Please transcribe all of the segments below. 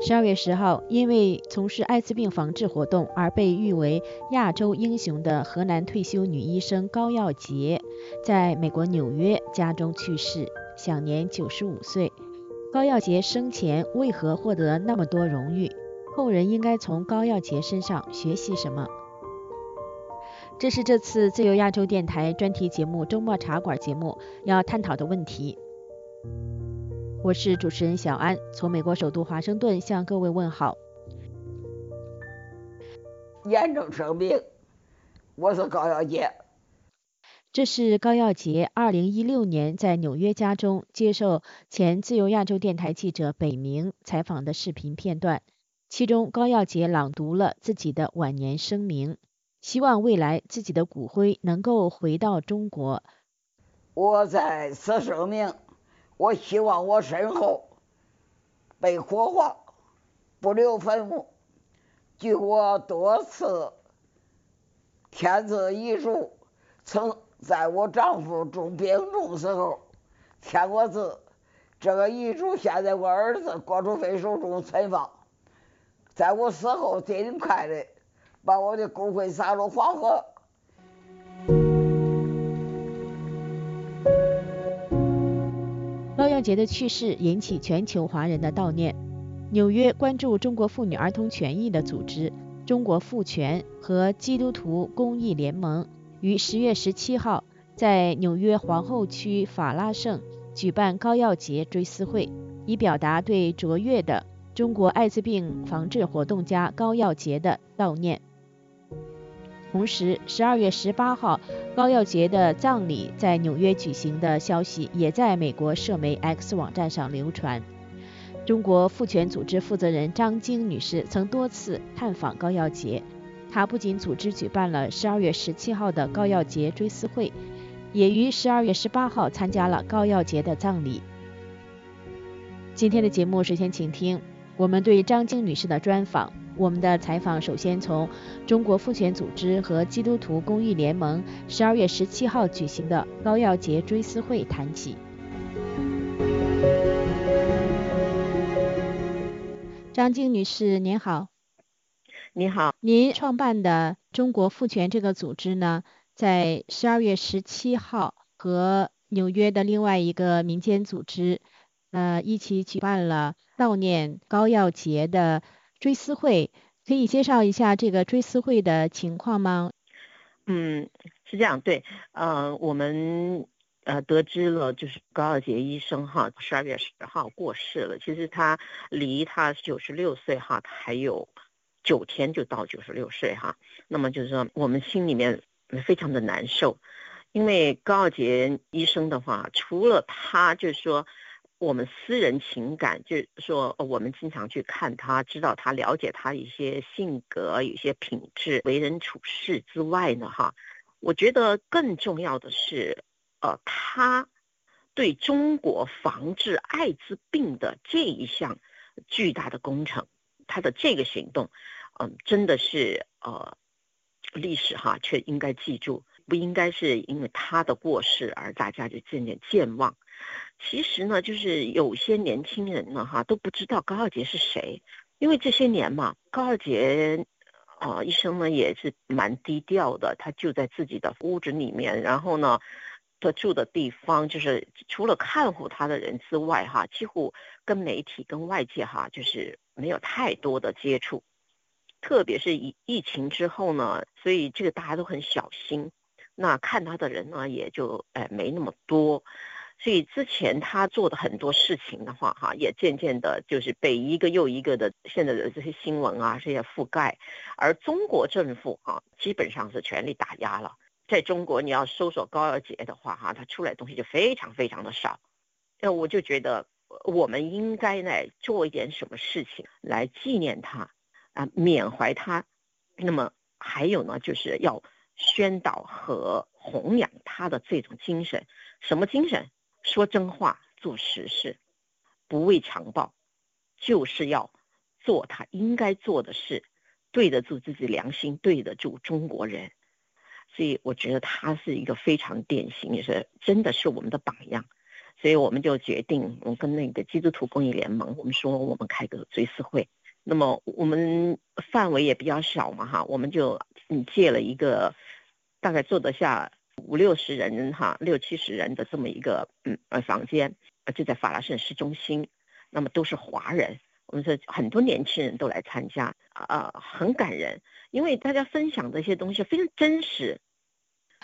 十二月十号，因为从事艾滋病防治活动而被誉为亚洲英雄的河南退休女医生高耀洁，在美国纽约家中去世，享年九十五岁。高耀洁生前为何获得那么多荣誉？后人应该从高耀洁身上学习什么？这是这次自由亚洲电台专题节目《周末茶馆》节目要探讨的问题。我是主持人小安，从美国首都华盛顿向各位问好。严重生病，我是高耀杰。这是高耀杰二零一六年在纽约家中接受前自由亚洲电台记者北明采访的视频片段，其中高耀杰朗读了自己的晚年声明，希望未来自己的骨灰能够回到中国。我在此声明。我希望我身后被火化，不留坟墓。据我多次填字遗书，曾在我丈夫重病重时候填过字。这个遗嘱现在我儿子郭楚飞手中存放，在我死后尽快的把我的骨灰撒入黄河。高耀洁的去世引起全球华人的悼念。纽约关注中国妇女儿童权益的组织中国妇权和基督徒公益联盟于十月十七号在纽约皇后区法拉盛举办高耀洁追思会，以表达对卓越的中国艾滋病防治活动家高耀洁的悼念。同时，十二月十八号，高耀洁的葬礼在纽约举行的消息也在美国社媒 X 网站上流传。中国妇权组织负责人张晶女士曾多次探访高耀洁，她不仅组织举办了十二月十七号的高耀洁追思会，也于十二月十八号参加了高耀洁的葬礼。今天的节目，首先请听我们对张晶女士的专访。我们的采访首先从中国妇权组织和基督徒公益联盟十二月十七号举行的高耀洁追思会谈起。张静女士您好，你好，您创办的中国妇权这个组织呢，在十二月十七号和纽约的另外一个民间组织呃一起举办了悼念高耀洁的。追思会可以介绍一下这个追思会的情况吗？嗯，是这样，对，呃，我们呃得知了，就是高耀洁医生哈，十二月十号过世了。其实他离他九十六岁哈，还有九天就到九十六岁哈。那么就是说，我们心里面非常的难受，因为高耀洁医生的话，除了他就是说。我们私人情感，就是说，我们经常去看他，知道他，了解他一些性格、一些品质、为人处事之外呢，哈，我觉得更重要的是，呃，他对中国防治艾滋病的这一项巨大的工程，他的这个行动，嗯，真的是呃，历史哈，却应该记住，不应该是因为他的过世而大家就渐渐健忘。其实呢，就是有些年轻人呢，哈都不知道高耀洁是谁，因为这些年嘛，高耀洁，啊，医生呢也是蛮低调的，他就在自己的屋子里面，然后呢，他住的地方就是除了看护他的人之外，哈，几乎跟媒体、跟外界哈，就是没有太多的接触，特别是疫疫情之后呢，所以这个大家都很小心，那看他的人呢，也就哎没那么多。所以之前他做的很多事情的话，哈，也渐渐的就是被一个又一个的现在的这些新闻啊这些覆盖，而中国政府啊基本上是全力打压了。在中国，你要搜索高耀洁的话，哈，他出来东西就非常非常的少。那我就觉得我们应该呢做一点什么事情来纪念他啊，缅怀他。那么还有呢，就是要宣导和弘扬他的这种精神，什么精神？说真话，做实事，不畏强暴，就是要做他应该做的事，对得住自己良心，对得住中国人。所以我觉得他是一个非常典型，也是真的是我们的榜样。所以我们就决定，我跟那个基督徒公益联盟，我们说我们开个追思会。那么我们范围也比较小嘛，哈，我们就借了一个大概坐得下五六十人哈，六七十人的这么一个嗯呃房间，就在法拉盛市中心。那么都是华人，我们说很多年轻人都来参加，啊，很感人，因为大家分享的一些东西非常真实。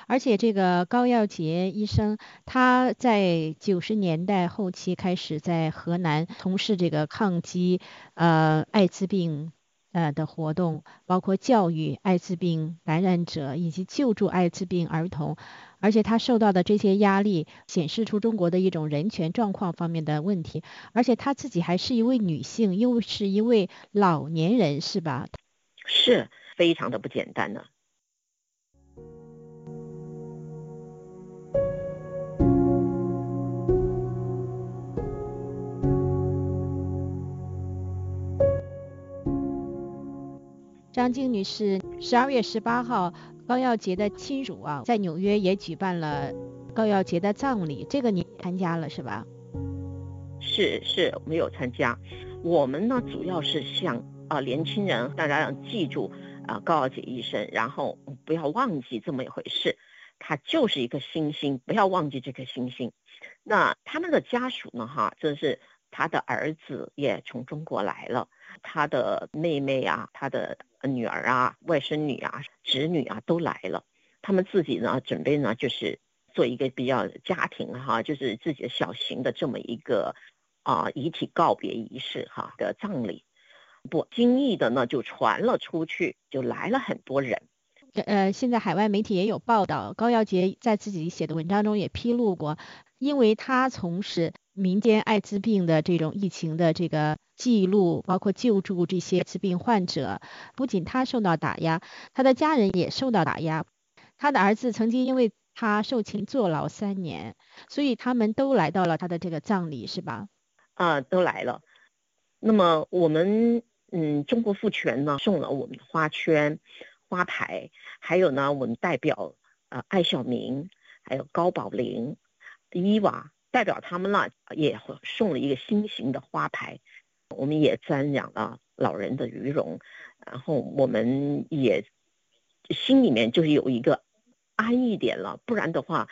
而且这个高耀杰医生，他在九十年代后期开始在河南从事这个抗击呃艾滋病呃的活动，包括教育艾滋病感染者以及救助艾滋病儿童。而且他受到的这些压力，显示出中国的一种人权状况方面的问题。而且他自己还是一位女性，又是一位老年人，是吧？是非常的不简单呢。张静女士，十二月十八号，高耀杰的亲属啊，在纽约也举办了高耀杰的葬礼，这个你参加了是吧？是是，没有参加。我们呢，主要是向啊年轻人，大家要记住啊高耀杰医生，然后不要忘记这么一回事，他就是一个星星，不要忘记这颗星星。那他们的家属呢，哈，真是他的儿子也从中国来了，他的妹妹啊，他的。女儿啊，外甥女啊，侄女啊都来了。他们自己呢，准备呢就是做一个比较家庭哈，就是自己的小型的这么一个啊遗体告别仪式哈的葬礼。不经意的呢就传了出去，就来了很多人。呃，现在海外媒体也有报道，高耀杰在自己写的文章中也披露过，因为他从事民间艾滋病的这种疫情的这个。记录包括救助这些艾滋病患者，不仅他受到打压，他的家人也受到打压。他的儿子曾经因为他受情坐牢三年，所以他们都来到了他的这个葬礼，是吧？啊，都来了。那么我们嗯，中国妇权呢送了我们的花圈、花牌，还有呢，我们代表呃艾小明，还有高宝林、伊娃代表他们呢也送了一个新型的花牌。我们也瞻仰了老人的余容，然后我们也心里面就是有一个安一点了，不然的话，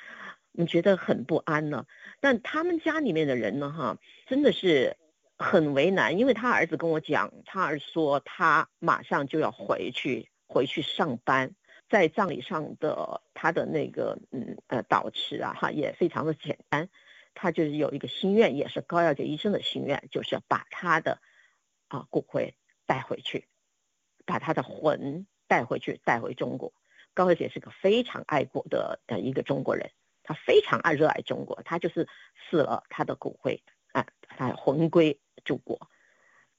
你觉得很不安呢。但他们家里面的人呢，哈，真的是很为难，因为他儿子跟我讲，他儿说他马上就要回去，回去上班，在葬礼上的他的那个嗯呃祷词啊，哈，也非常的简单。他就是有一个心愿，也是高耀杰医生的心愿，就是要把他的啊骨灰带回去，把他的魂带回去，带回中国。高耀杰是个非常爱国的呃一个中国人，他非常爱热爱中国，他就是死了他的骨灰啊，他魂归祖国。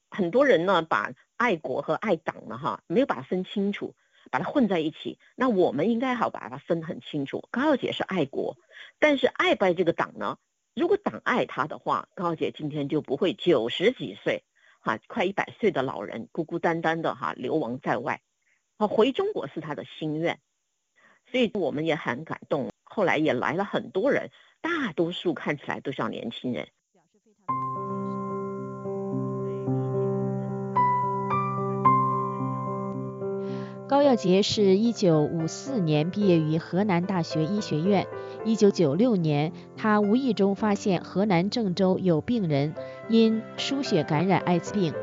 很多人呢把爱国和爱党呢哈没有把它分清楚，把它混在一起。那我们应该好把它分得很清楚。高耀杰是爱国，但是爱不爱这个党呢？如果党爱他的话，高姐今天就不会九十几岁，哈，快一百岁的老人孤孤单单的哈流亡在外，啊，回中国是他的心愿，所以我们也很感动。后来也来了很多人，大多数看起来都像年轻人。高耀杰是一九五四年毕业于河南大学医学院。一九九六年，他无意中发现河南郑州有病人因输血感染艾滋病。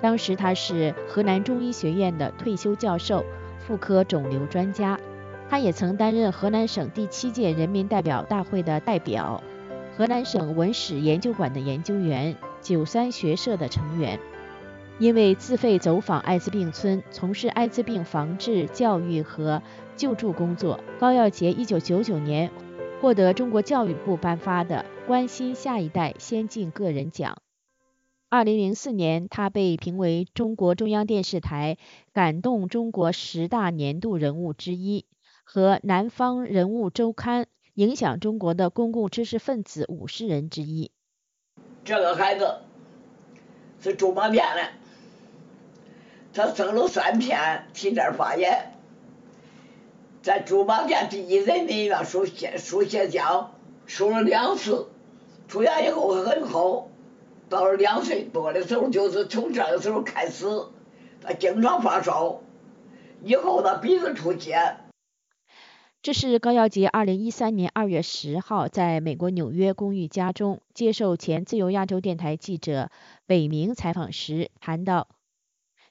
当时他是河南中医学院的退休教授，妇科肿瘤专家。他也曾担任河南省第七届人民代表大会的代表，河南省文史研究馆的研究员，九三学社的成员。因为自费走访艾滋病村，从事艾滋病防治、教育和救助工作，高耀杰一九九九年。获得中国教育部颁发的关心下一代先进个人奖。二零零四年，他被评为中国中央电视台感动中国十大年度人物之一和南方人物周刊影响中国的公共知识分子五十人之一。这个孩子是中马店的，他生了三片皮疹发炎。在驻马店第一人民医院输血输血浆输了两次，出院以后很好，到了两岁多的时候，就是从这个时候开始，他经常发烧，以后他鼻子出血。这是高耀杰二零一三年二月十号在美国纽约公寓家中接受前自由亚洲电台记者韦明采访时谈到，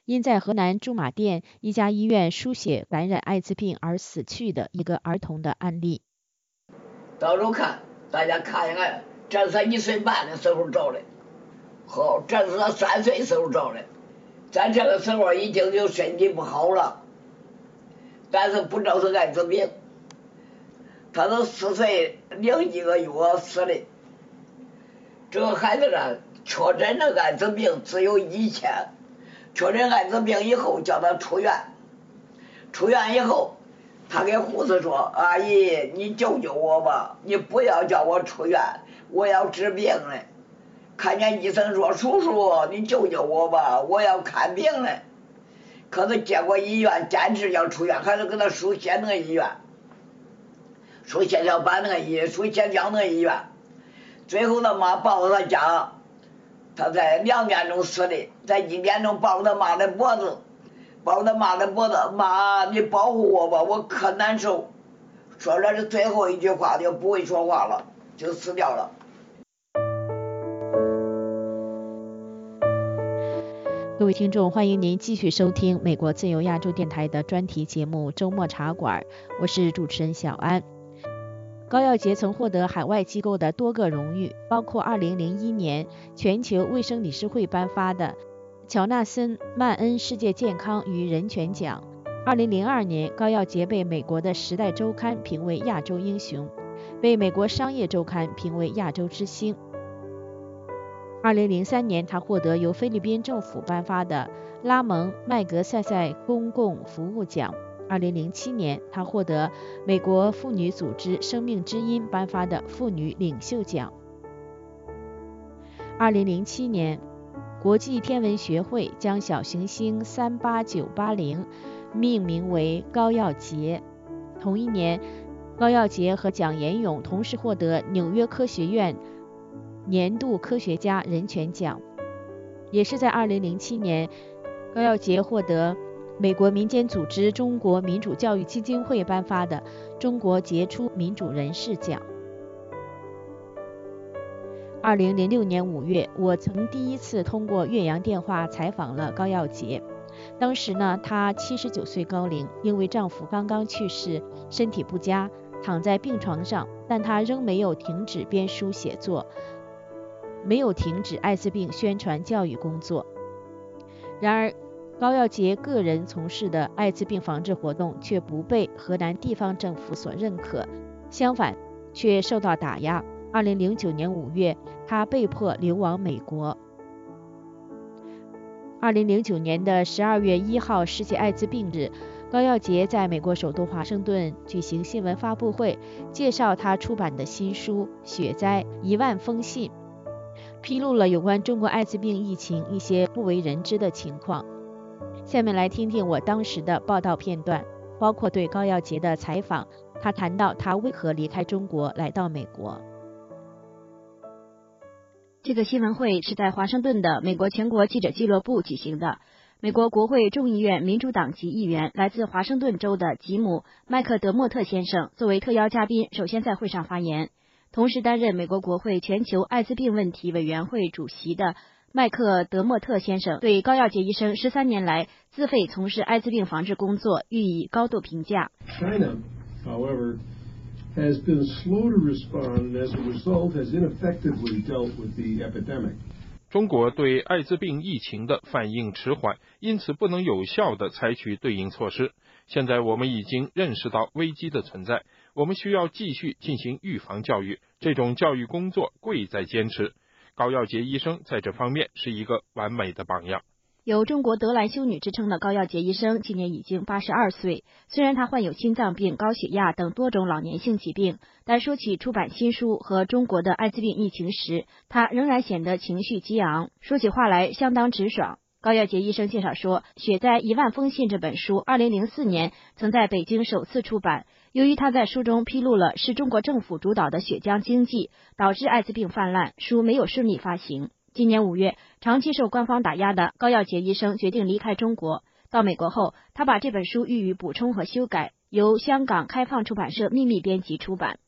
因在河南驻马店一家医院输血感染艾滋病而死去的一个儿童的案例。到时候看，大家看一看，这是一岁半的时候照的，好，这是他三岁时候照的，咱这个时候已经就身体不好了，但是不知道是艾滋病。他都四岁零一个月死的，这个孩子呢，确诊的艾滋病只有一千，确诊艾滋病以后叫他出院，出院以后，他跟护士说：“阿姨，你救救我吧，你不要叫我出院，我要治病嘞。”看见医生说：“叔叔，你救救我吧，我要看病嘞。”可是结果医院坚持要出院，还是给他输血那个医院。输血小板那个医，输血浆那个医院，最后他妈抱着他家，他在两点钟死的，在一点钟抱着他妈的脖子，抱着他妈的脖子，妈，你保护我吧，我可难受。说这是最后一句话，就不会说话了，就死掉了。各位听众，欢迎您继续收听美国自由亚洲电台的专题节目《周末茶馆》，我是主持人小安。高耀杰曾获得海外机构的多个荣誉，包括2001年全球卫生理事会颁发的乔纳森·曼恩世界健康与人权奖。2002年，高耀杰被美国的《时代周刊》评为亚洲英雄，被美国商业周刊评为亚洲之星。2003年，他获得由菲律宾政府颁发的拉蒙·麦格塞塞公共服务奖。二零零七年，他获得美国妇女组织“生命之音”颁发的妇女领袖奖。二零零七年，国际天文学会将小行星三八九八零命名为高耀杰。同一年，高耀杰和蒋延勇同时获得纽约科学院年度科学家人权奖。也是在二零零七年，高耀杰获得。美国民间组织中国民主教育基金会颁发的中国杰出民主人士奖。二零零六年五月，我曾第一次通过岳阳电话采访了高耀杰。当时呢，她七十九岁高龄，因为丈夫刚刚去世，身体不佳，躺在病床上，但她仍没有停止编书写作，没有停止艾滋病宣传教育工作。然而。高耀杰个人从事的艾滋病防治活动却不被河南地方政府所认可，相反却受到打压。二零零九年五月，他被迫流亡美国。二零零九年的十二月一号，世界艾滋病日，高耀杰在美国首都华盛顿举行新闻发布会，介绍他出版的新书《血灾一万封信》，披露了有关中国艾滋病疫情一些不为人知的情况。下面来听听我当时的报道片段，包括对高耀杰的采访。他谈到他为何离开中国来到美国。这个新闻会是在华盛顿的美国全国记者俱乐部举行的。美国国会众议院民主党籍议员、来自华盛顿州的吉姆·麦克德莫特先生作为特邀嘉宾，首先在会上发言。同时担任美国国会全球艾滋病问题委员会主席的。麦克德莫特先生对高耀杰医生十三年来自费从事艾滋病防治工作予以高度评价。China, however, has been slow to respond as a result has ineffectively dealt with the epidemic. 中国对艾滋病疫情的反应迟缓，因此不能有效地采取对应措施。现在我们已经认识到危机的存在，我们需要继续进行预防教育。这种教育工作贵在坚持。高耀杰医生在这方面是一个完美的榜样。有“中国德兰修女”之称的高耀杰医生，今年已经八十二岁。虽然他患有心脏病、高血压等多种老年性疾病，但说起出版新书和中国的艾滋病疫情时，他仍然显得情绪激昂，说起话来相当直爽。高耀杰医生介绍说，《血灾一万封信》这本书，二零零四年曾在北京首次出版。由于他在书中披露了是中国政府主导的血浆经济导致艾滋病泛滥，书没有顺利发行。今年五月，长期受官方打压的高耀杰医生决定离开中国。到美国后，他把这本书予以补充和修改，由香港开放出版社秘密编辑出版。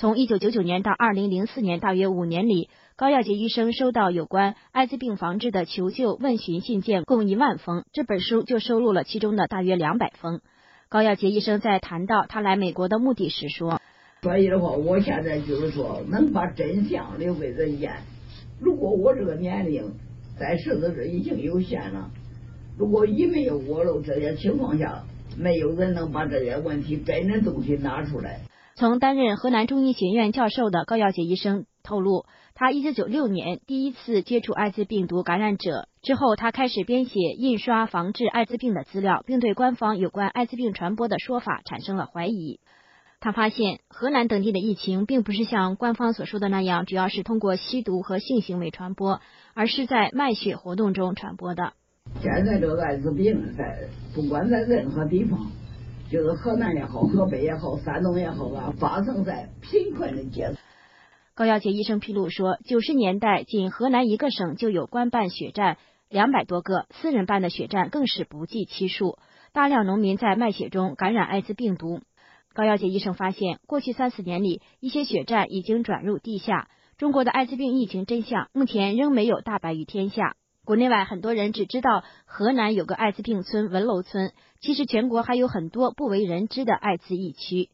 从一九九九年到二零零四年，大约五年里，高耀杰医生收到有关艾滋病防治的求救问询信件共一万封，这本书就收录了其中的大约两百封。高耀杰医生在谈到他来美国的目的时说：“所以的话，我现在就是说，能把真相留给人间。如果我这个年龄在世的这已经有限了，如果一没有我了这些情况下，没有人能把这些问题真的东西拿出来。”曾担任河南中医学院教授的高耀杰医生透露，他一九九六年第一次接触艾滋病毒感染者之后，他开始编写印刷防治艾滋病的资料，并对官方有关艾滋病传播的说法产生了怀疑。他发现河南等地的疫情并不是像官方所说的那样，主要是通过吸毒和性行为传播，而是在卖血活动中传播的。现在这个艾滋病在不管在任何地方。就是河南也好，河北也好，山东也好啊，发生在贫困的阶层。高耀杰医生披露说，九十年代仅河南一个省就有官办血站两百多个，私人办的血站更是不计其数。大量农民在卖血中感染艾滋病毒。高耀杰医生发现，过去三四年里，一些血站已经转入地下。中国的艾滋病疫情真相目前仍没有大白于天下。国内外很多人只知道河南有个艾滋病村文楼村，其实全国还有很多不为人知的艾滋疫区。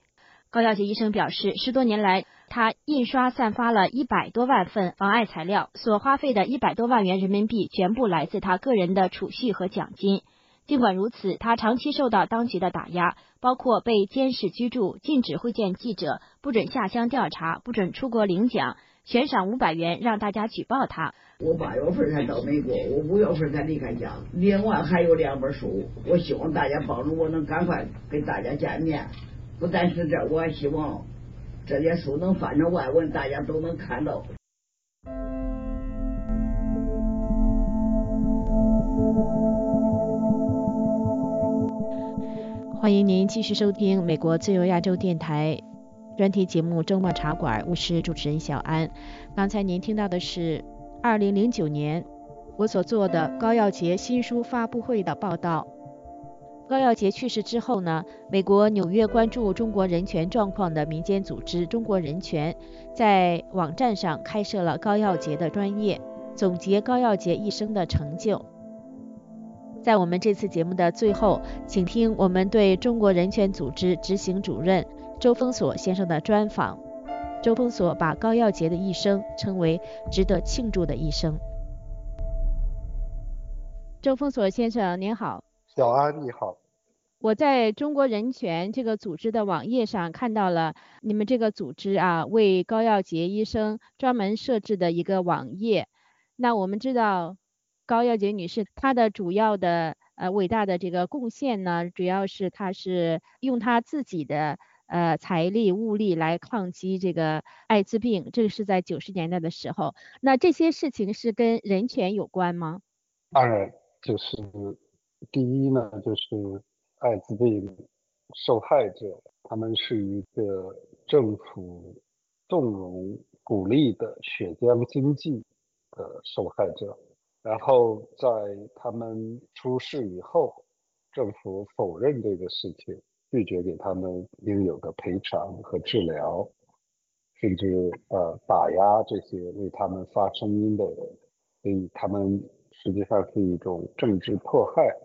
高耀杰医生表示，十多年来，他印刷散发了一百多万份防艾材料，所花费的一百多万元人民币全部来自他个人的储蓄和奖金。尽管如此，他长期受到当局的打压，包括被监视居住、禁止会见记者、不准下乡调查、不准出国领奖。悬赏五百元让大家举报他。我八月份才到美国，我五月份才离开家。另外还有两本书，我希望大家帮助我，能赶快跟大家见面。不但是这，我还希望这些书能翻成外文，大家都能看到。欢迎您继续收听美国自由亚洲电台。专题节目《周末茶馆》，我是主持人小安。刚才您听到的是二零零九年我所做的高耀杰新书发布会的报道。高耀杰去世之后呢，美国纽约关注中国人权状况的民间组织中国人权在网站上开设了高耀杰的专业，总结高耀杰一生的成就。在我们这次节目的最后，请听我们对中国人权组织执行主任。周峰锁先生的专访。周峰锁把高耀杰的一生称为值得庆祝的一生。周峰锁先生您好，小安你好。我在中国人权这个组织的网页上看到了你们这个组织啊为高耀杰医生专门设置的一个网页。那我们知道高耀杰女士她的主要的呃伟大的这个贡献呢，主要是她是用她自己的。呃，财力物力来抗击这个艾滋病，这个是在九十年代的时候。那这些事情是跟人权有关吗？当然，就是第一呢，就是艾滋病受害者，他们是一个政府纵容鼓励的血浆经济的受害者。然后在他们出事以后，政府否认这个事情。拒绝给他们应有的赔偿和治疗，甚至呃打压这些为他们发声音的人，所以他们实际上是一种政治迫害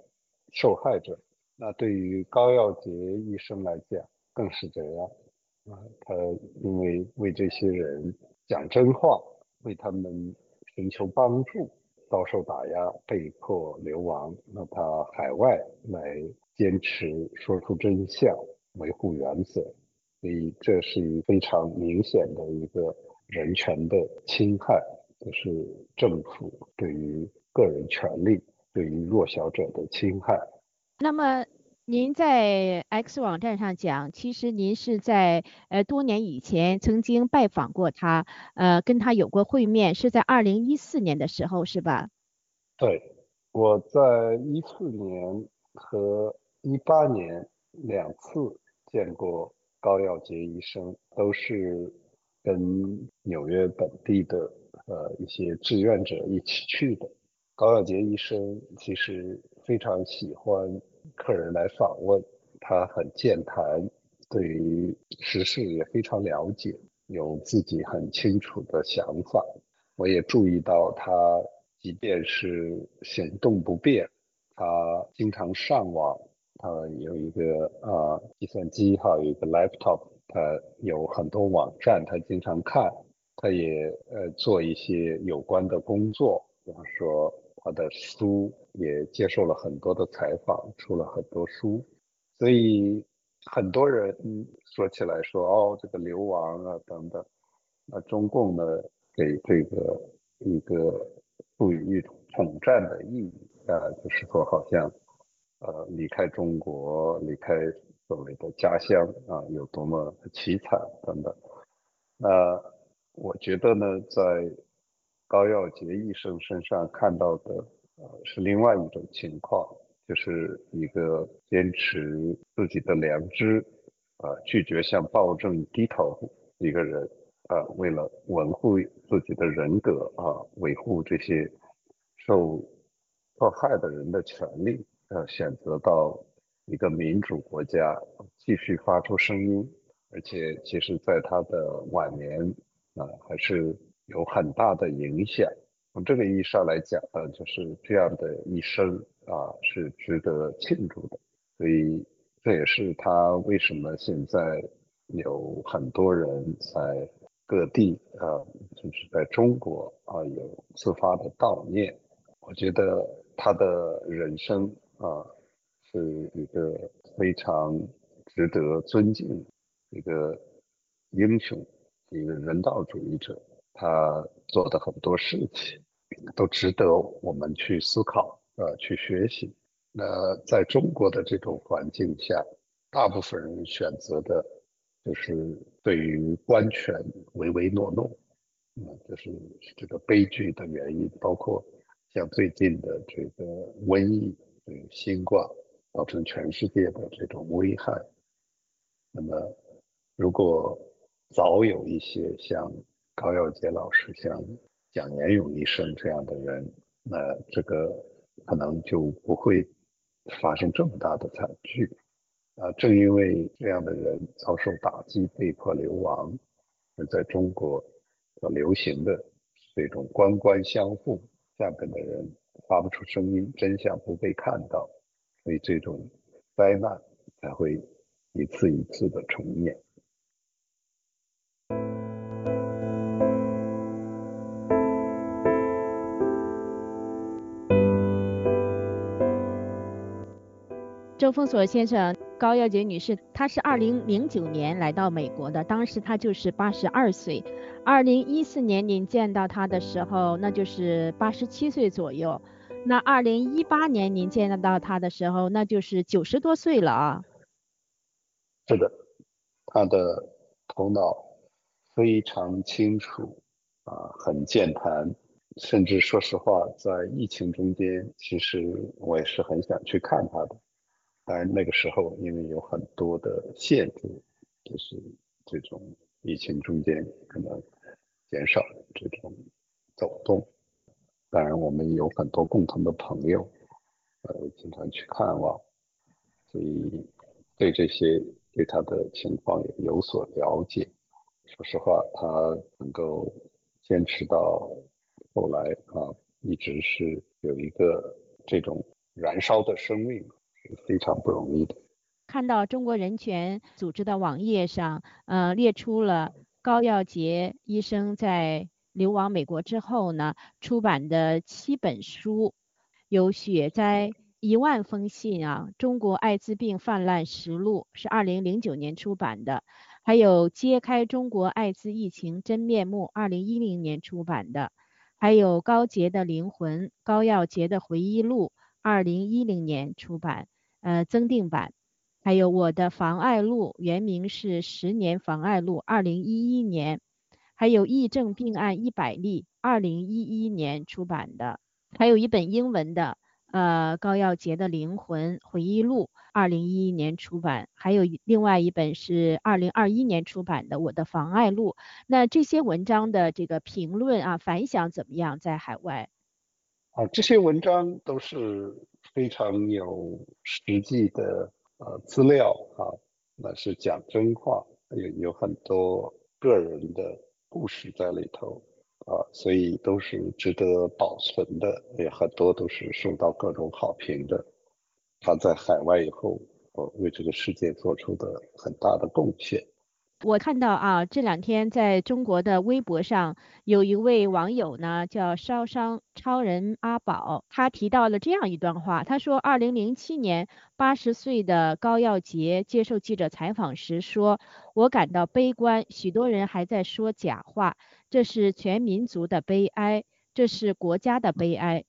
受害者。那对于高耀杰医生来讲更是这样啊，他因为为这些人讲真话，为他们寻求帮助，遭受打压，被迫流亡，那他海外来。坚持说出真相，维护原则，所以这是一非常明显的一个人权的侵害，就是政府对于个人权利、对于弱小者的侵害。那么您在 X 网站上讲，其实您是在呃多年以前曾经拜访过他，呃跟他有过会面，是在二零一四年的时候，是吧？对。我在一四年和一八年两次见过高耀杰医生，都是跟纽约本地的呃一些志愿者一起去的。高耀杰医生其实非常喜欢客人来访问，他很健谈，对于时事也非常了解，有自己很清楚的想法。我也注意到他。即便是行动不便，他经常上网，他有一个啊计算机哈，有一个 laptop，他有很多网站，他经常看，他也呃做一些有关的工作，比方说他的书也接受了很多的采访，出了很多书，所以很多人说起来说哦这个流亡啊等等，那中共呢给这个一个。赋予一种统战的意义啊，就是说好像呃离开中国，离开所谓的家乡啊，有多么凄惨等等。那我觉得呢，在高耀杰医生身上看到的呃是另外一种情况，就是一个坚持自己的良知啊，拒绝向暴政低头一个人。啊，为了维护自己的人格啊，维护这些受迫害的人的权利，呃，选择到一个民主国家继续发出声音，而且其实在他的晚年啊，还是有很大的影响。从这个意义上来讲，呃，就是这样的一生啊，是值得庆祝的。所以这也是他为什么现在有很多人在。各地啊，就是在中国啊，有自发的悼念。我觉得他的人生啊，是一个非常值得尊敬一个英雄，一个人道主义者。他做的很多事情都值得我们去思考呃，去学习。那在中国的这种环境下，大部分人选择的。就是对于官权唯唯诺诺，嗯，就是这个悲剧的原因，包括像最近的这个瘟疫，这个新冠，造成全世界的这种危害。那么，如果早有一些像高耀杰老师、像蒋延勇医生这样的人，那这个可能就不会发生这么大的惨剧。啊，正因为这样的人遭受打击、被迫流亡，而在中国流行的这种官官相护，下边的人发不出声音，真相不被看到，所以这种灾难才会一次一次的重演。周峰锁先生。高耀杰女士，她是二零零九年来到美国的，当时她就是八十二岁。二零一四年您见到她的时候，那就是八十七岁左右。那二零一八年您见到她的时候，那就是九十多岁了啊。是的，她的头脑非常清楚啊，很健谈，甚至说实话，在疫情中间，其实我也是很想去看她的。当然，那个时候因为有很多的限制，就是这种疫情中间可能减少这种走动。当然，我们有很多共同的朋友，呃，经常去看望，所以对这些对他的情况也有所了解。说实话，他能够坚持到后来啊，一直是有一个这种燃烧的生命。非常不容易的。看到中国人权组织的网页上，呃，列出了高耀杰医生在流亡美国之后呢，出版的七本书，有《雪灾一万封信》啊，《中国艾滋病泛滥实录》是二零零九年出版的，还有《揭开中国艾滋疫情真面目》二零一零年出版的，还有《高洁的灵魂》高耀杰的回忆录。二零一零年出版，呃，增订版，还有我的妨碍录，原名是十年妨碍录，二零一一年，还有疫症病案一百例，二零一一年出版的，还有一本英文的，呃高耀杰的灵魂回忆录，二零一一年出版，还有另外一本是二零二一年出版的我的妨碍录。那这些文章的这个评论啊反响怎么样？在海外？啊，这些文章都是非常有实际的呃资料啊，那是讲真话，有有很多个人的故事在里头啊，所以都是值得保存的，也很多都是受到各种好评的。他在海外以后，呃，为这个世界做出的很大的贡献。我看到啊，这两天在中国的微博上有一位网友呢，叫烧伤超人阿宝，他提到了这样一段话，他说，二零零七年八十岁的高耀杰接受记者采访时说，我感到悲观，许多人还在说假话，这是全民族的悲哀，这是国家的悲哀，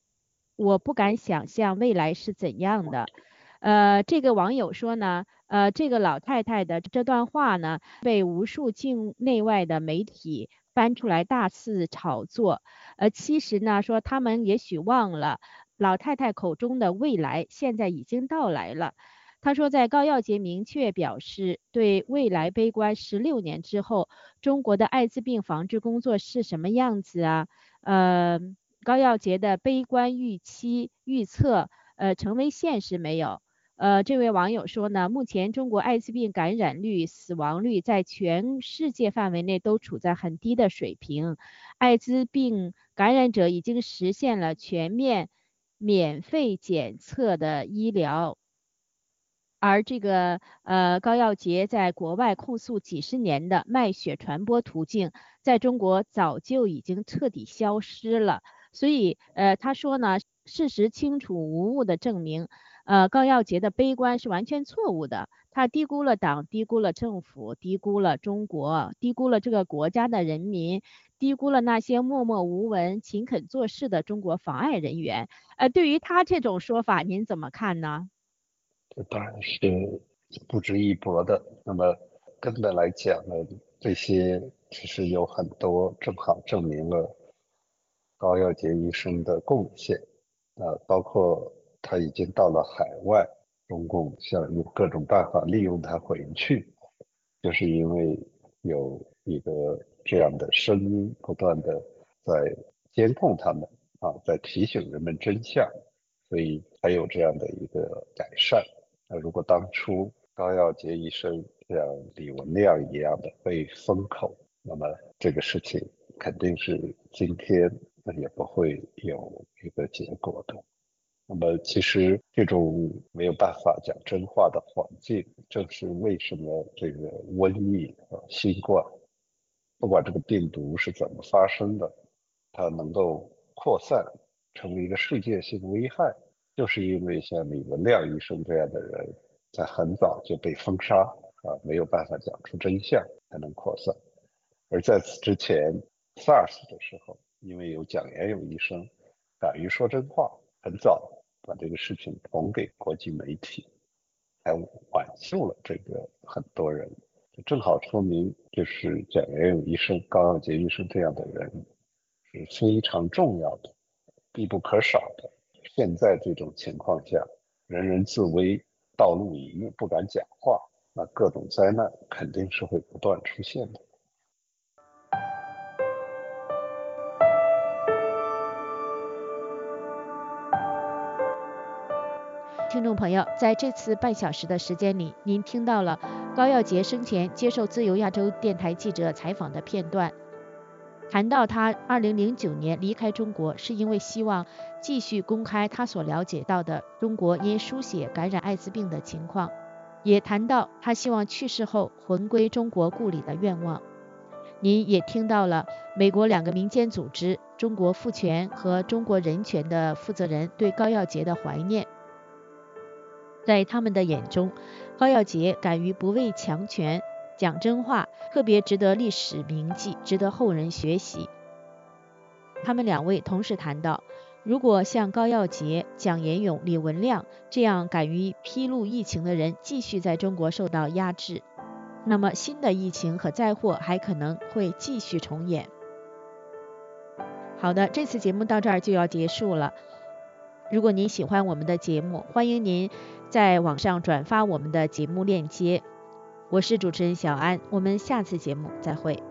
我不敢想象未来是怎样的。呃，这个网友说呢。呃，这个老太太的这段话呢，被无数境内外的媒体翻出来大肆炒作。呃，其实呢，说他们也许忘了，老太太口中的未来现在已经到来了。他说，在高耀杰明确表示对未来悲观十六年之后，中国的艾滋病防治工作是什么样子啊？呃，高耀杰的悲观预期预测，呃，成为现实没有？呃，这位网友说呢，目前中国艾滋病感染率、死亡率在全世界范围内都处在很低的水平，艾滋病感染者已经实现了全面免费检测的医疗，而这个呃高耀杰在国外控诉几十年的卖血传播途径，在中国早就已经彻底消失了，所以呃他说呢，事实清楚无误的证明。呃，高耀杰的悲观是完全错误的，他低估了党，低估了政府，低估了中国，低估了这个国家的人民，低估了那些默默无闻、勤恳做事的中国妨碍人员。呃，对于他这种说法，您怎么看呢？这当然是不值一驳的。那么根本来讲呢，这些其实有很多正好证明了高耀杰一生的贡献，呃，包括。他已经到了海外，中共想用各种办法利用他回去，就是因为有一个这样的声音不断的在监控他们啊，在提醒人们真相，所以才有这样的一个改善。那如果当初高耀杰医生像李文亮一样的被封口，那么这个事情肯定是今天也不会有一个结果的。那么，其实这种没有办法讲真话的环境，正是为什么这个瘟疫啊、新冠，不管这个病毒是怎么发生的，它能够扩散成为一个世界性危害，就是因为像李文亮医生这样的人，在很早就被封杀啊，没有办法讲出真相，才能扩散。而在此之前，SARS 的时候，因为有蒋延勇医生敢于说真话，很早。把这个事情捅给国际媒体，才挽救了这个很多人，正好说明就是蒋元勇医生、高耀杰医生这样的人是非常重要的、必不可少的。现在这种情况下，人人自危、道路隐秘、不敢讲话，那各种灾难肯定是会不断出现的。听众朋友，在这次半小时的时间里，您听到了高耀杰生前接受自由亚洲电台记者采访的片段，谈到他2009年离开中国是因为希望继续公开他所了解到的中国因输血感染艾滋病的情况，也谈到他希望去世后魂归中国故里的愿望。您也听到了美国两个民间组织中国妇权和中国人权的负责人对高耀杰的怀念。在他们的眼中，高耀杰敢于不畏强权，讲真话，特别值得历史铭记，值得后人学习。他们两位同时谈到，如果像高耀杰、蒋延勇、李文亮这样敢于披露疫情的人继续在中国受到压制，那么新的疫情和灾祸还可能会继续重演。好的，这次节目到这儿就要结束了。如果您喜欢我们的节目，欢迎您在网上转发我们的节目链接。我是主持人小安，我们下次节目再会。